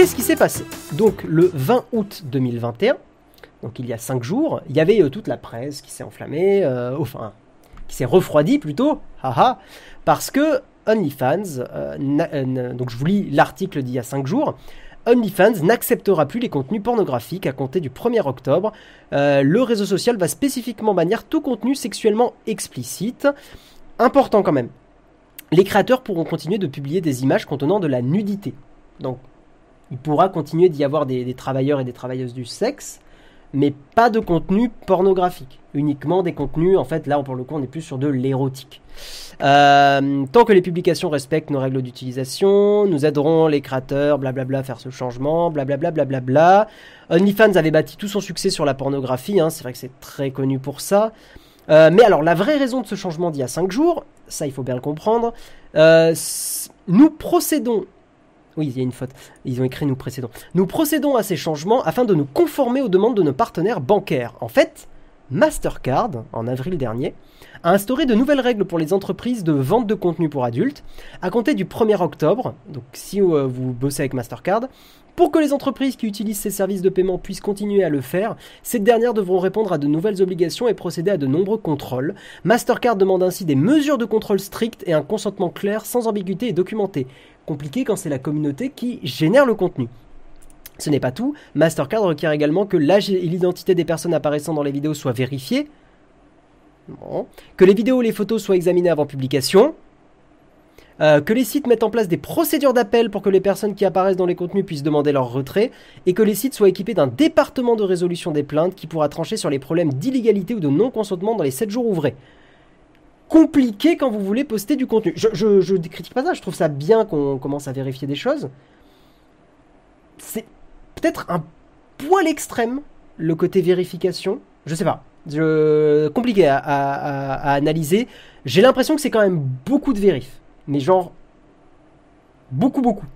qu'est-ce qui s'est passé? Donc le 20 août 2021, donc il y a 5 jours, il y avait toute la presse qui s'est enflammée, enfin qui s'est refroidie plutôt, haha, parce que OnlyFans, donc je vous lis l'article d'il y a 5 jours, OnlyFans n'acceptera plus les contenus pornographiques à compter du 1er octobre. Euh, le réseau social va spécifiquement bannir tout contenu sexuellement explicite. Important quand même. Les créateurs pourront continuer de publier des images contenant de la nudité. Donc, il pourra continuer d'y avoir des travailleurs et des travailleuses du sexe, mais pas de contenu pornographique. Uniquement des contenus, en fait, là pour le coup, on est plus sur de l'érotique. Euh, tant que les publications respectent nos règles d'utilisation, nous aiderons les créateurs, blablabla, à faire ce changement, blablabla, blablabla. OnlyFans avait bâti tout son succès sur la pornographie, hein, c'est vrai que c'est très connu pour ça. Euh, mais alors, la vraie raison de ce changement d'il y a 5 jours, ça il faut bien le comprendre, euh, nous procédons oui, il y a une faute. Ils ont écrit nous précédons. Nous procédons à ces changements afin de nous conformer aux demandes de nos partenaires bancaires. En fait, Mastercard, en avril dernier, a instauré de nouvelles règles pour les entreprises de vente de contenu pour adultes à compter du 1er octobre. Donc si euh, vous bossez avec Mastercard, pour que les entreprises qui utilisent ces services de paiement puissent continuer à le faire, ces dernières devront répondre à de nouvelles obligations et procéder à de nombreux contrôles. Mastercard demande ainsi des mesures de contrôle strictes et un consentement clair, sans ambiguïté et documenté compliqué quand c'est la communauté qui génère le contenu. Ce n'est pas tout, Mastercard requiert également que l'âge et l'identité des personnes apparaissant dans les vidéos soient vérifiées, que les vidéos et les photos soient examinées avant publication, euh, que les sites mettent en place des procédures d'appel pour que les personnes qui apparaissent dans les contenus puissent demander leur retrait, et que les sites soient équipés d'un département de résolution des plaintes qui pourra trancher sur les problèmes d'illégalité ou de non-consentement dans les 7 jours ouvrés. Compliqué quand vous voulez poster du contenu. Je, je, critique pas ça, je trouve ça bien qu'on commence à vérifier des choses. C'est peut-être un poil extrême, le côté vérification. Je sais pas. Compliqué à, analyser. J'ai l'impression que c'est quand même beaucoup de vérif. Mais genre, beaucoup, beaucoup.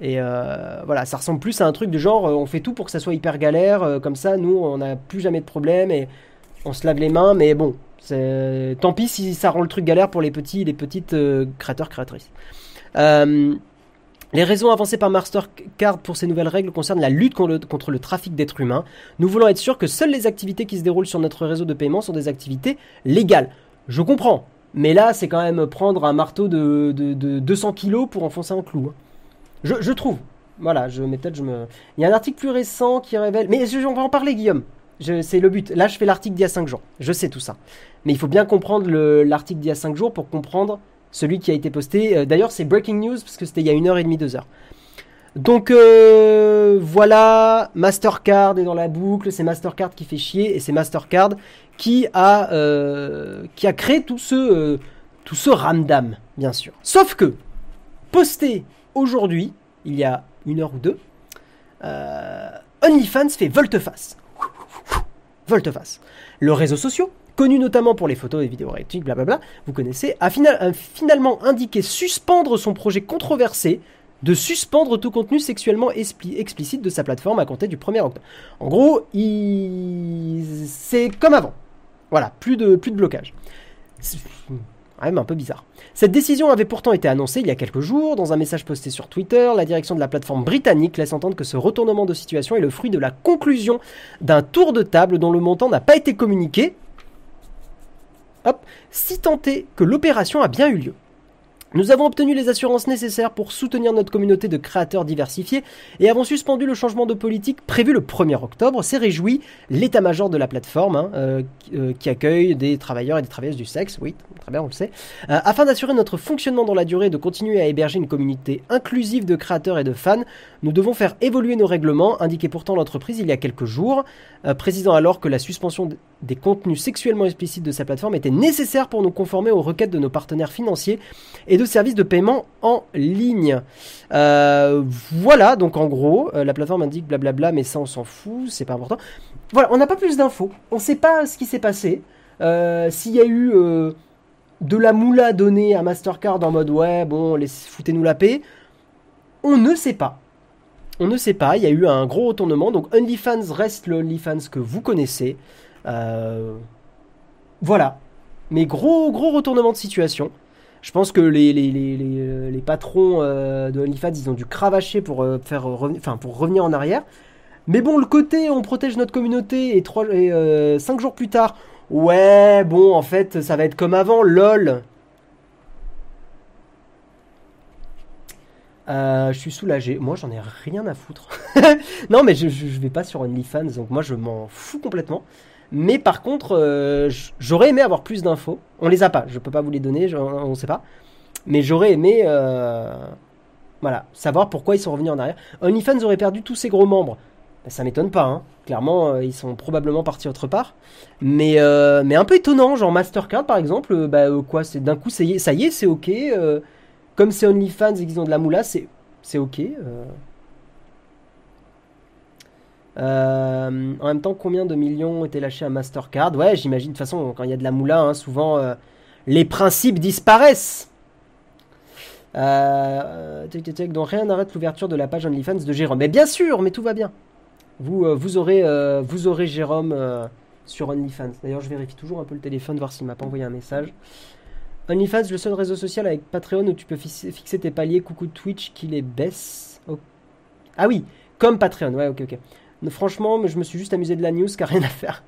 Et euh, voilà, ça ressemble plus à un truc de genre, euh, on fait tout pour que ça soit hyper galère, euh, comme ça, nous, on n'a plus jamais de problème et on se lave les mains, mais bon, Tant pis si ça rend le truc galère pour les petits et les petites euh, créateurs, créatrices. Les raisons avancées par Mastercard pour ces nouvelles règles concernent la lutte contre le, trafic d'êtres humains. Nous voulons être sûrs que seules les activités qui se déroulent sur notre réseau de paiement sont des activités légales. Je comprends, mais là c'est quand même prendre un marteau de, 200 kilos pour enfoncer un clou. Hein. Je, trouve. Voilà, je, peut-être je me. Il y a un article plus récent qui révèle. Mais on va en parler, Guillaume. C'est le but. Là, je fais l'article d'il y a 5 jours. Je sais tout ça. Mais il faut bien comprendre l'article d'il y a 5 jours pour comprendre celui qui a été posté. Euh, d'ailleurs, c'est breaking news parce que c'était il y a une heure et demie, deux heures. Donc euh, voilà, Mastercard est dans la boucle, c'est Mastercard qui fait chier et c'est Mastercard qui a, euh, qui a créé tout ce, tout ce ramdam, bien sûr. Sauf que, posté aujourd'hui, il y a une heure ou deux, OnlyFans fait volte-face volte-face. Le réseau social, connu notamment pour les photos et vidéos réactives, blablabla, vous connaissez, a, finalement indiqué suspendre son projet controversé de suspendre tout contenu sexuellement explicite de sa plateforme à compter du 1er octobre. En gros, c'est comme avant. Voilà, plus de, plus de blocage même un peu bizarre. Cette décision avait pourtant été annoncée il y a quelques jours. Dans un message posté sur Twitter, la direction de la plateforme britannique laisse entendre que ce retournement de situation est le fruit de la conclusion d'un tour de table dont le montant n'a pas été communiqué. Hop, si tant est que l'opération a bien eu lieu. Nous avons obtenu les assurances nécessaires pour soutenir notre communauté de créateurs diversifiés et avons suspendu le changement de politique prévu le 1er octobre. C'est réjoui l'état-major de la plateforme hein, euh, euh, qui accueille des travailleurs et des travailleuses du sexe, oui, très bien, on le sait, euh, afin d'assurer notre fonctionnement dans la durée et de continuer à héberger une communauté inclusive de créateurs et de fans. Nous devons faire évoluer nos règlements, indiquait pourtant l'entreprise il y a quelques jours, précisant alors que la suspension des contenus sexuellement explicites de sa plateforme était nécessaire pour nous conformer aux requêtes de nos partenaires financiers et de services de paiement en ligne. Euh, voilà, donc en gros, euh, la plateforme indique blablabla, mais ça on s'en fout, c'est pas important. Voilà, on n'a pas plus d'infos, on ne sait pas ce qui s'est passé, euh, s'il y a eu de la moula donnée à Mastercard en mode ouais, bon, foutez-nous la paix, on ne sait pas. On ne sait pas, il y a eu un gros retournement, donc OnlyFans reste le OnlyFans que vous connaissez. Voilà. Mais gros, gros retournement de situation. Je pense que les, les, patrons de OnlyFans, ils ont dû cravacher pour, faire pour revenir en arrière. Mais bon, le côté on protège notre communauté et, 3, et 5 jours plus tard, ouais, bon, en fait, ça va être comme avant, lol. Euh, je suis soulagé. Moi, j'en ai rien à foutre. non, mais je, je, vais pas sur OnlyFans, donc moi, je m'en fous complètement. Mais par contre, euh, j'aurais aimé avoir plus d'infos. On les a pas, je peux pas vous les donner, on ne sait pas. Mais j'aurais aimé, euh, voilà, savoir pourquoi ils sont revenus en arrière. OnlyFans aurait perdu tous ses gros membres. Ben, ça m'étonne pas, hein. Clairement, ils sont probablement partis autre part. Mais, mais un peu étonnant, genre Mastercard par exemple, bah, quoi, c'est d'un coup, ça y est, c'est ok comme c'est OnlyFans et qu'ils ont de la moula, c'est ok. Euh. Euh, en même temps, combien de millions ont été lâchés à Mastercard? Ouais, j'imagine, de toute façon, quand il y a de la moula, hein, souvent euh, les principes disparaissent. donc rien n'arrête l'ouverture de la page OnlyFans de Jérôme. Mais bien sûr, mais tout va bien. Vous, vous, aurez, vous aurez Jérôme sur OnlyFans. D'ailleurs, je vérifie toujours un peu le téléphone, voir s'il m'a pas envoyé un message. OnlyFans, le seul réseau social avec Patreon où tu peux fixer tes paliers. Coucou Twitch qui les baisse. Oh. Ah oui, comme Patreon. Ouais, ok, ok. Franchement, je me suis juste amusé de la news car rien à faire.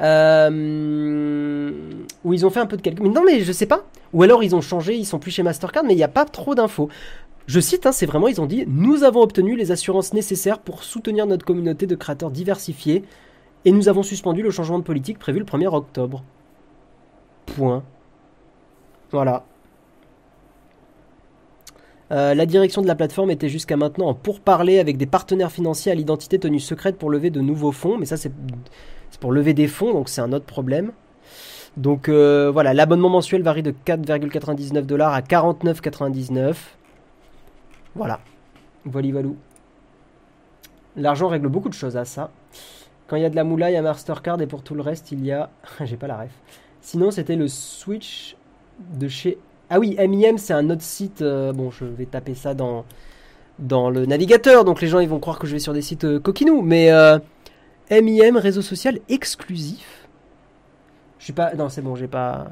euh, où ils ont fait un peu de calcul. Mais non, mais je sais pas. Ou alors ils ont changé, ils sont plus chez Mastercard, mais il n'y a pas trop d'infos. Je cite, hein, c'est vraiment, ils ont dit Nous avons obtenu les assurances nécessaires pour soutenir notre communauté de créateurs diversifiés et nous avons suspendu le changement de politique prévu le 1er octobre. Point. Voilà. Euh, la direction de la plateforme était jusqu'à maintenant en pourparler avec des partenaires financiers à l'identité tenue secrète pour lever de nouveaux fonds. Mais ça, c'est pour lever des fonds, donc c'est un autre problème. Donc euh, voilà, l'abonnement mensuel varie de 4,99 dollars à 49,99. Voilà. Voilà, valou. L'argent règle beaucoup de choses à ça. Quand il y a de la moula, il y a Mastercard et pour tout le reste, il y a. J'ai pas la ref. Sinon, c'était le Switch de chez. Ah oui, MIM, c'est un autre site. Euh, bon, je vais taper ça dans, le navigateur, donc les gens ils vont croire que je vais sur des sites euh, coquinous. Mais euh, MIM, réseau social exclusif. Je suis pas. Non, c'est bon, j'ai pas.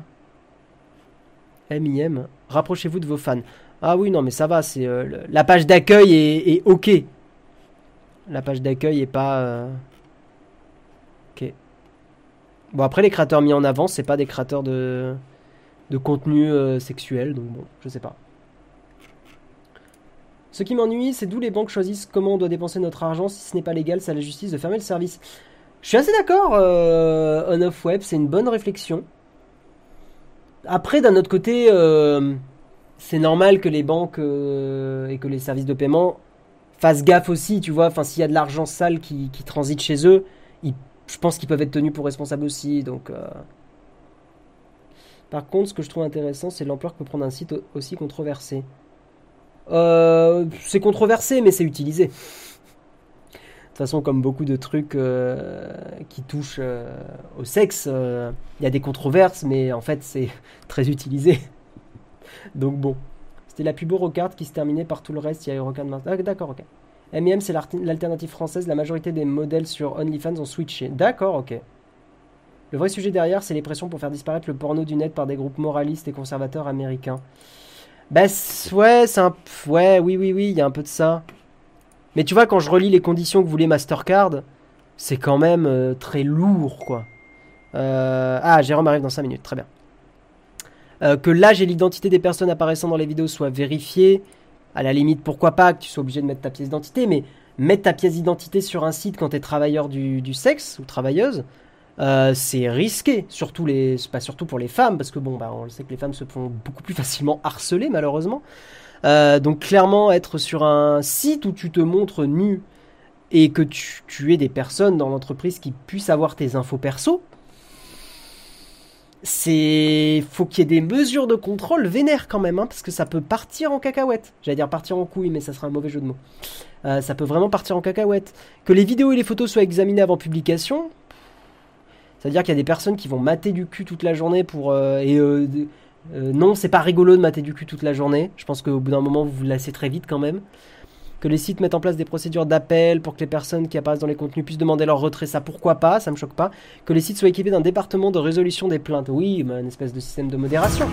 MIM, rapprochez-vous de vos fans. Ah oui, non, mais ça va, c'est la page d'accueil est, ok. La page d'accueil est pas. Ok. Bon, après, les créateurs mis en avant, c'est pas des créateurs de de contenu euh, sexuel, donc bon, je sais pas. Ce qui m'ennuie, c'est d'où les banques choisissent comment on doit dépenser notre argent. Si ce n'est pas légal, c'est à la justice de fermer le service. Je suis assez d'accord, euh, on-off web, c'est une bonne réflexion. Après, d'un autre côté, euh, c'est normal que les banques et que les services de paiement fassent gaffe aussi, tu vois. Enfin, s'il y a de l'argent sale qui, transite chez eux, je pense qu'ils peuvent être tenus pour responsables aussi. Donc, par contre, ce que je trouve intéressant, c'est l'ampleur que peut prendre un site aussi controversé. Euh, c'est controversé, mais c'est utilisé. De toute façon, comme beaucoup de trucs euh, qui touchent euh, au sexe, il y a des controverses, mais en fait, c'est très utilisé. Donc bon. C'était la plus beau rocard qui se terminait par tout le reste. Il y a eu Rocard Ah, d'accord, ok. M&M, c'est l'alternative française. La majorité des modèles sur OnlyFans ont switché. D'accord, ok. Le vrai sujet derrière, c'est les pressions pour faire disparaître le porno du net par des groupes moralistes et conservateurs américains. Bah ouais, c'est un... Ouais, oui, oui, oui, il y a un peu de ça. Mais tu vois, quand je relis les conditions que voulait Mastercard, c'est quand même euh, très lourd, quoi. Euh, ah, Jérôme arrive dans 5 minutes, très bien. Euh, que l'âge et l'identité des personnes apparaissant dans les vidéos soient vérifiés. À la limite, pourquoi pas que tu sois obligé de mettre ta pièce d'identité, mais mettre ta pièce d'identité sur un site quand tu es travailleur du sexe ou travailleuse, euh, c'est risqué, surtout les, pas surtout pour les femmes, parce que bon, bah, on sait que les femmes se font beaucoup plus facilement harceler malheureusement. Euh, donc clairement, être sur un site où tu te montres nu et que tu, tu aies des personnes dans l'entreprise qui puissent avoir tes infos perso, c'est faut qu'il y ait des mesures de contrôle vénères quand même, hein, parce que ça peut partir en cacahuète. J'allais dire partir en couille, mais ça sera un mauvais jeu de mots. Euh, ça peut vraiment partir en cacahuète. Que les vidéos et les photos soient examinées avant publication, c'est-à-dire qu'il y a des personnes qui vont mater du cul toute la journée pour. Euh, et euh, euh, non, c'est pas rigolo de mater du cul toute la journée. Je pense qu'au bout d'un moment, vous vous lassez très vite quand même. Que les sites mettent en place des procédures d'appel pour que les personnes qui apparaissent dans les contenus puissent demander leur retrait, ça pourquoi pas, ça me choque pas. Que les sites soient équipés d'un département de résolution des plaintes, oui, une espèce de système de modération.